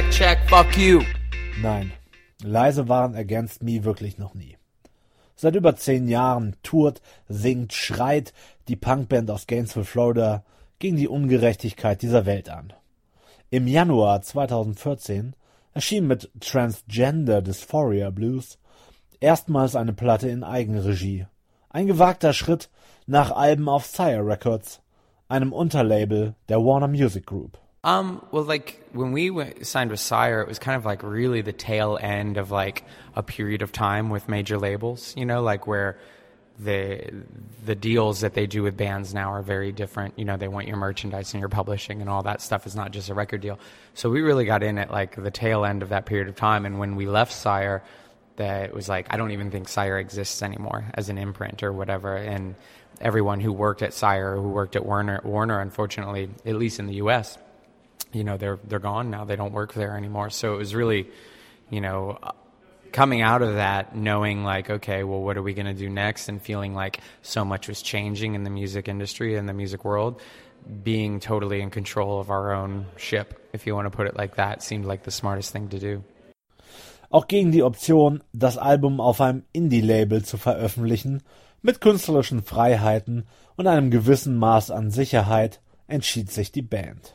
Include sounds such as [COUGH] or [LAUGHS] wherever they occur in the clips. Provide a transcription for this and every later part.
check, check, fuck you. Nein, leise waren Against Me wirklich noch nie. Seit über zehn Jahren tourt, singt, schreit die Punkband aus Gainesville, Florida gegen die Ungerechtigkeit dieser Welt an. Im Januar 2014 erschien mit Transgender Dysphoria Blues erstmals eine Platte in Eigenregie. Ein gewagter Schritt nach Alben auf Sire Records, einem Unterlabel der Warner Music Group. Um, well, like when we went, signed with Sire, it was kind of like really the tail end of like a period of time with major labels, you know, like where the the deals that they do with bands now are very different. You know, they want your merchandise and your publishing and all that stuff is not just a record deal. So we really got in at like the tail end of that period of time. And when we left Sire, that it was like I don't even think Sire exists anymore as an imprint or whatever. And everyone who worked at Sire, who worked at Warner, Warner, unfortunately, at least in the U.S you know they're they're gone now. They don't work there anymore. So it was really, you know, coming out of that, knowing like, okay, well, what are we going to do next, and feeling like so much was changing in the music industry and the music world. Being totally in control of our own ship, if you want to put it like that, seemed like the smartest thing to do. Auch gegen die Option, das Album auf einem Indie-Label zu veröffentlichen, mit künstlerischen Freiheiten und einem gewissen Maß an Sicherheit, entschied sich die Band.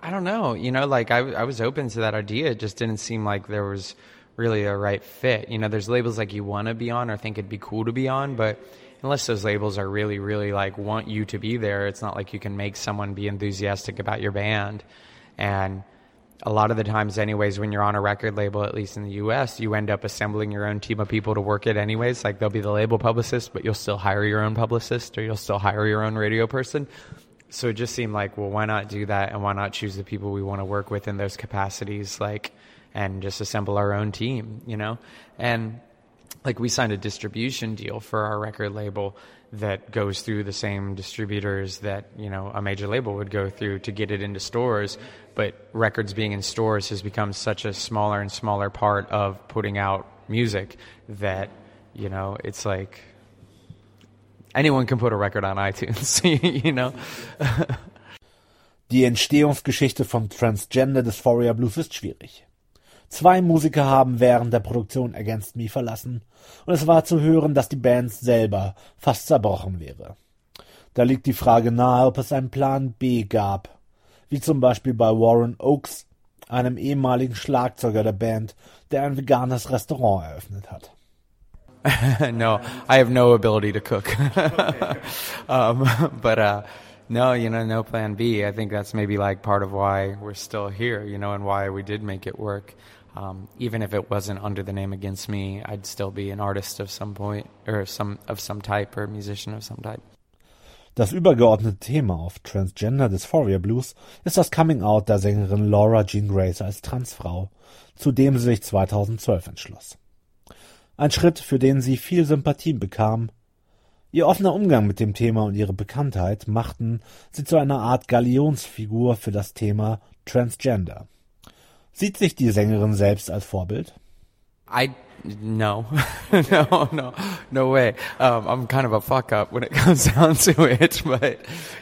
I don't know. You know, like I, I was open to that idea. It just didn't seem like there was really a right fit. You know, there's labels like you want to be on or think it'd be cool to be on, but unless those labels are really, really like want you to be there, it's not like you can make someone be enthusiastic about your band. And a lot of the times, anyways, when you're on a record label, at least in the US, you end up assembling your own team of people to work it anyways. Like they'll be the label publicist, but you'll still hire your own publicist or you'll still hire your own radio person so it just seemed like, well, why not do that, and why not choose the people we want to work with in those capacities, like, and just assemble our own team, you know? And like we signed a distribution deal for our record label that goes through the same distributors that you know a major label would go through to get it into stores but records being in stores has become such a smaller and smaller part of putting out music that you know it's like anyone can put a record on iTunes, [LAUGHS] you know. Die Entstehungsgeschichte von Transgender Dysphoria Blues ist schwierig. Zwei Musiker haben während der Produktion Against Me verlassen und es war zu hören, dass die Band selber fast zerbrochen wäre. Da liegt die Frage nahe, ob es einen Plan B gab, wie zum Beispiel bei Warren Oakes, einem ehemaligen Schlagzeuger der Band, der ein veganes Restaurant eröffnet hat. [LAUGHS] no, I have no ability to cook. [LAUGHS] um, but uh, no, you know, no plan B. I think that's maybe like part of why we're still here, you know, and why we did make it work. Um, even if it wasn't under the name against me, I'd still be an artist of some point or some of some type or a musician of some type. Das übergeordnete Thema auf Transgender Dysphoria Blues ist das Coming Out der Sängerin Laura Jane Grace als Transfrau, zu dem sie sich 2012 entschloss. Ein Schritt, für den sie viel Sympathie bekam. Ihr offener Umgang mit dem Thema und ihre Bekanntheit machten sie zu einer Art Galionsfigur für das Thema Transgender. Sieht sich die Sängerin selbst als Vorbild? I no, [LAUGHS] no, no, no way. Um, I'm kind of a fuck up when it [LAUGHS] comes down to it, but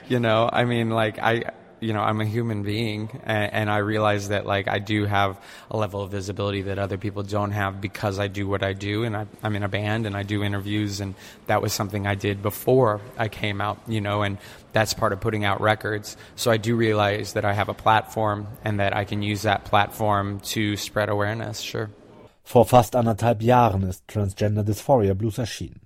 you know, I mean, like I you know, I'm a human being and, and, I realize that like I do have a level of visibility that other people don't have because I do what I do and I, I'm in a band and I do interviews and that was something I did before I came out, you know, and that's part of putting out records. So I do realize that I have a platform and that I can use that platform to spread awareness, sure. Vor fast anderthalb Jahren ist Transgender Dysphoria Blues erschienen.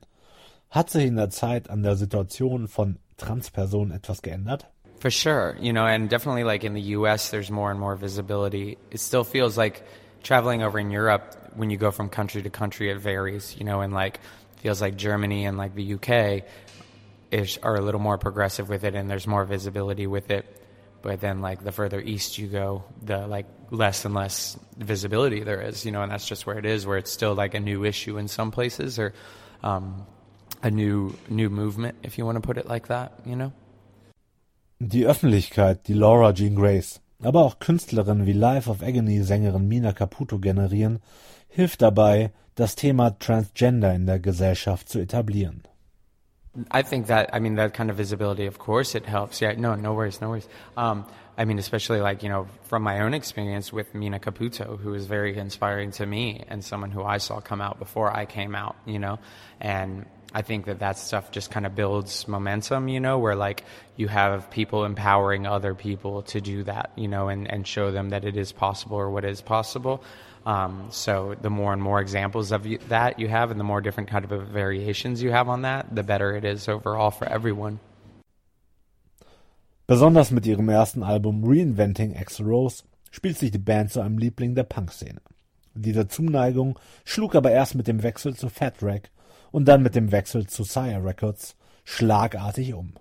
Hat sich in der Zeit an der Situation von Transpersonen etwas geändert? For sure, you know, and definitely like in the U.S., there's more and more visibility. It still feels like traveling over in Europe when you go from country to country, it varies, you know, and like feels like Germany and like the U.K. is are a little more progressive with it, and there's more visibility with it. But then, like the further east you go, the like less and less visibility there is, you know, and that's just where it is, where it's still like a new issue in some places or um, a new new movement, if you want to put it like that, you know. Die Öffentlichkeit, die Laura Jean Grace, aber auch Künstlerinnen wie Life of Agony Sängerin Mina Caputo generieren, hilft dabei, das Thema Transgender in der Gesellschaft zu etablieren. I think that I mean that kind of visibility, of course, it helps. Yeah, no, no worries, no worries. Um, I mean, especially like you know from my own experience with Mina Caputo, who was very inspiring to me and someone who I saw come out before I came out. You know, and I think that that stuff just kind of builds momentum. You know, where like you have people empowering other people to do that. You know, and and show them that it is possible or what is possible. Um, so the more and more examples of you, that you have, and the more different kind of variations you have on that, the better it is overall for everyone. Besonders mit ihrem ersten Album Reinventing Axl Rose spielt sich die Band zu einem Liebling der Punk-Szene. Diese Zuneigung schlug aber erst mit dem Wechsel zu Fat Wreck und dann mit dem Wechsel zu Sire Records schlagartig um.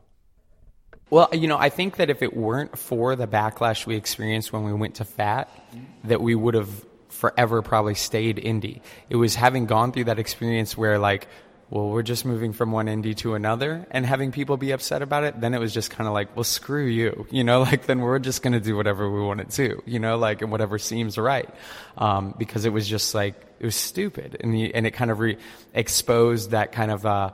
Well, you know, I think that if it weren't for the backlash we experienced when we went to Fat, that we would have forever probably stayed indie. It was having gone through that experience where like, well, we're just moving from one indie to another and having people be upset about it. Then it was just kind of like, well, screw you, you know, [LAUGHS] like then we're just going to do whatever we want to do, you know, like and whatever seems right. Um, because it was just like, it was stupid and the, and it kind of re- exposed that kind of, uh,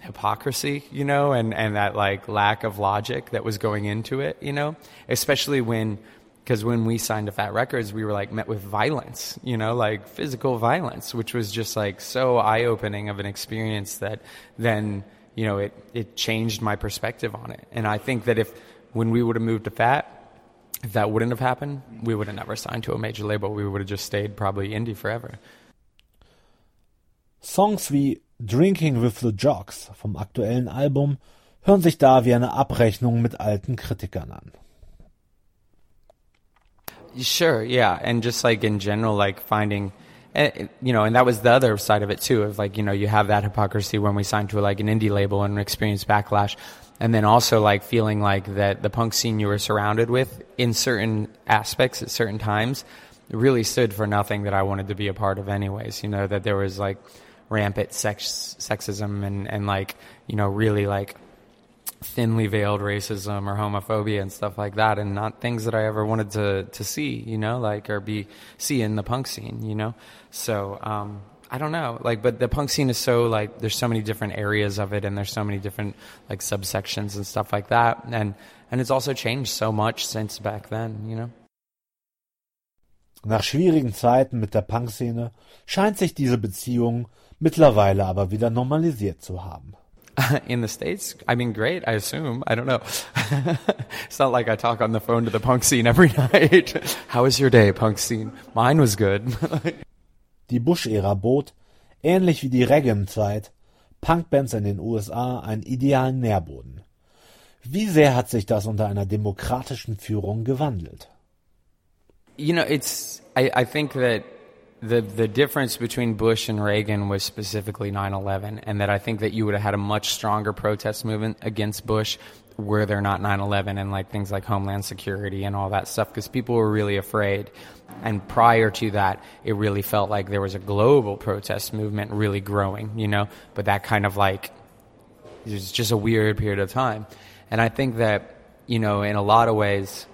hypocrisy, you know, and, and that like lack of logic that was going into it, you know, especially when because when we signed to Fat Records, we were like met with violence, you know, like physical violence, which was just like so eye opening of an experience that then, you know, it, it changed my perspective on it. And I think that if, when we would have moved to Fat, if that wouldn't have happened, we would have never signed to a major label. We would have just stayed probably indie forever. Songs wie Drinking with the Jocks vom aktuellen Album hören sich da wie eine Abrechnung mit alten Kritikern an. Sure, yeah, and just like in general, like finding, eh, you know, and that was the other side of it too. Of like, you know, you have that hypocrisy when we signed to like an indie label and experience backlash, and then also like feeling like that the punk scene you were surrounded with in certain aspects at certain times really stood for nothing that I wanted to be a part of, anyways. You know, that there was like rampant sex sexism and and like you know really like thinly veiled racism or homophobia and stuff like that and not things that I ever wanted to to see, you know, like or be see in the punk scene, you know. So, um I don't know, like, but the punk scene is so like there's so many different areas of it, and there's so many different like subsections and stuff like that, and and it's also changed so much since back then, you know. Nach schwierigen Zeiten mit der Punkszene scheint sich diese Beziehung mittlerweile aber wieder normalisiert zu haben. [LAUGHS] in the States? I mean, great, I assume. I don't know. [LAUGHS] it's not like I talk on the phone to the punk scene every [LAUGHS] night. How was your day, punk scene? Mine was good. die Bush-Ära bot, ähnlich wie die Reagan-Zeit, Punkbands in den USA einen idealen Nährboden. Wie sehr hat sich das unter einer demokratischen Führung gewandelt? You know, it's, I, I think that the the difference between Bush and Reagan was specifically 9/11, and that I think that you would have had a much stronger protest movement against Bush were there not 9/11 and like things like Homeland Security and all that stuff because people were really afraid. And prior to that, it really felt like there was a global protest movement really growing, you know. But that kind of like it was just a weird period of time, and I think that you know in a lot of ways,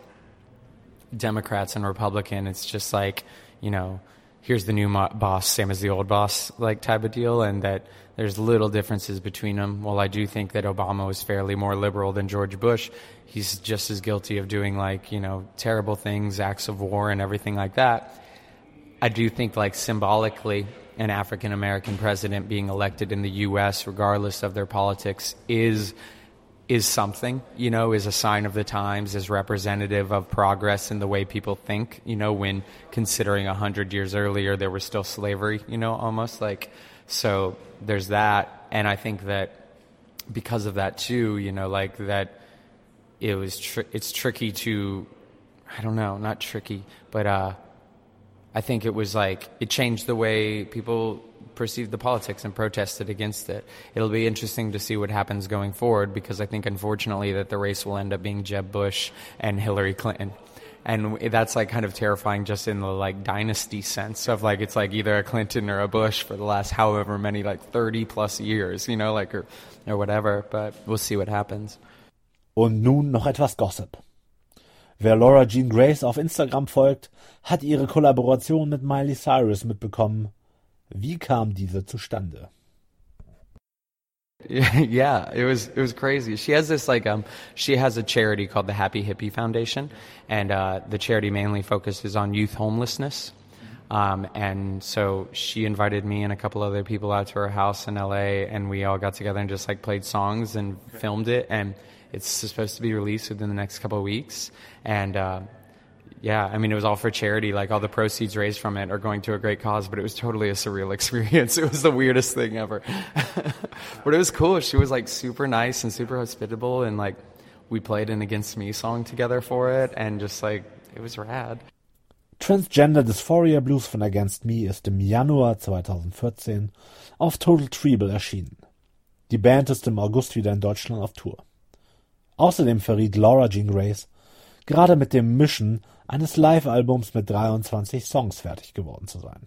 Democrats and Republican, it's just like you know here's the new mo- boss, same as the old boss, like type of deal, and that there's little differences between them. While I do think that Obama was fairly more liberal than George Bush, he's just as guilty of doing like you know terrible things, acts of war, and everything like that. I do think like symbolically, an African American president being elected in the U.S., regardless of their politics, is is something, you know, is a sign of the times, is representative of progress in the way people think, you know, when considering a hundred years earlier there was still slavery, you know, almost like, so there's that. And I think that because of that too, you know, like that it was, tr- it's tricky to, I don't know, not tricky, but, uh, I think it was like, it changed the way people perceived the politics and protested against it. It'll be interesting to see what happens going forward because I think, unfortunately, that the race will end up being Jeb Bush and Hillary Clinton. And that's like kind of terrifying just in the like dynasty sense of like it's like either a Clinton or a Bush for the last however many like 30 plus years, you know, like or, or whatever. But we'll see what happens. Und nun noch etwas Gossip. Wer Laura Jane Grace auf Instagram folgt, hat ihre Kollaboration mit Miley Cyrus mitbekommen Wie kam diese zustande? [LAUGHS] yeah, it was it was crazy. She has this like um she has a charity called the Happy Hippie Foundation, and uh, the charity mainly focuses on youth homelessness. Um, and so she invited me and a couple other people out to her house in LA, and we all got together and just like played songs and filmed it. And it's supposed to be released within the next couple of weeks. And uh, yeah, I mean, it was all for charity. Like all the proceeds raised from it are going to a great cause, but it was totally a surreal [LAUGHS] experience. It was the weirdest thing ever. [LAUGHS] but it was cool. She was like super nice and super hospitable, and like we played an Against Me song together for it, and just like it was rad. Transgender Dysphoria Blues von Against Me ist im Januar 2014 auf Total Treble erschienen. Die Band ist im August wieder in Deutschland auf Tour. Außerdem verriet Laura Jane Grace, gerade mit dem Mischen eines Live-Albums mit 23 Songs fertig geworden zu sein.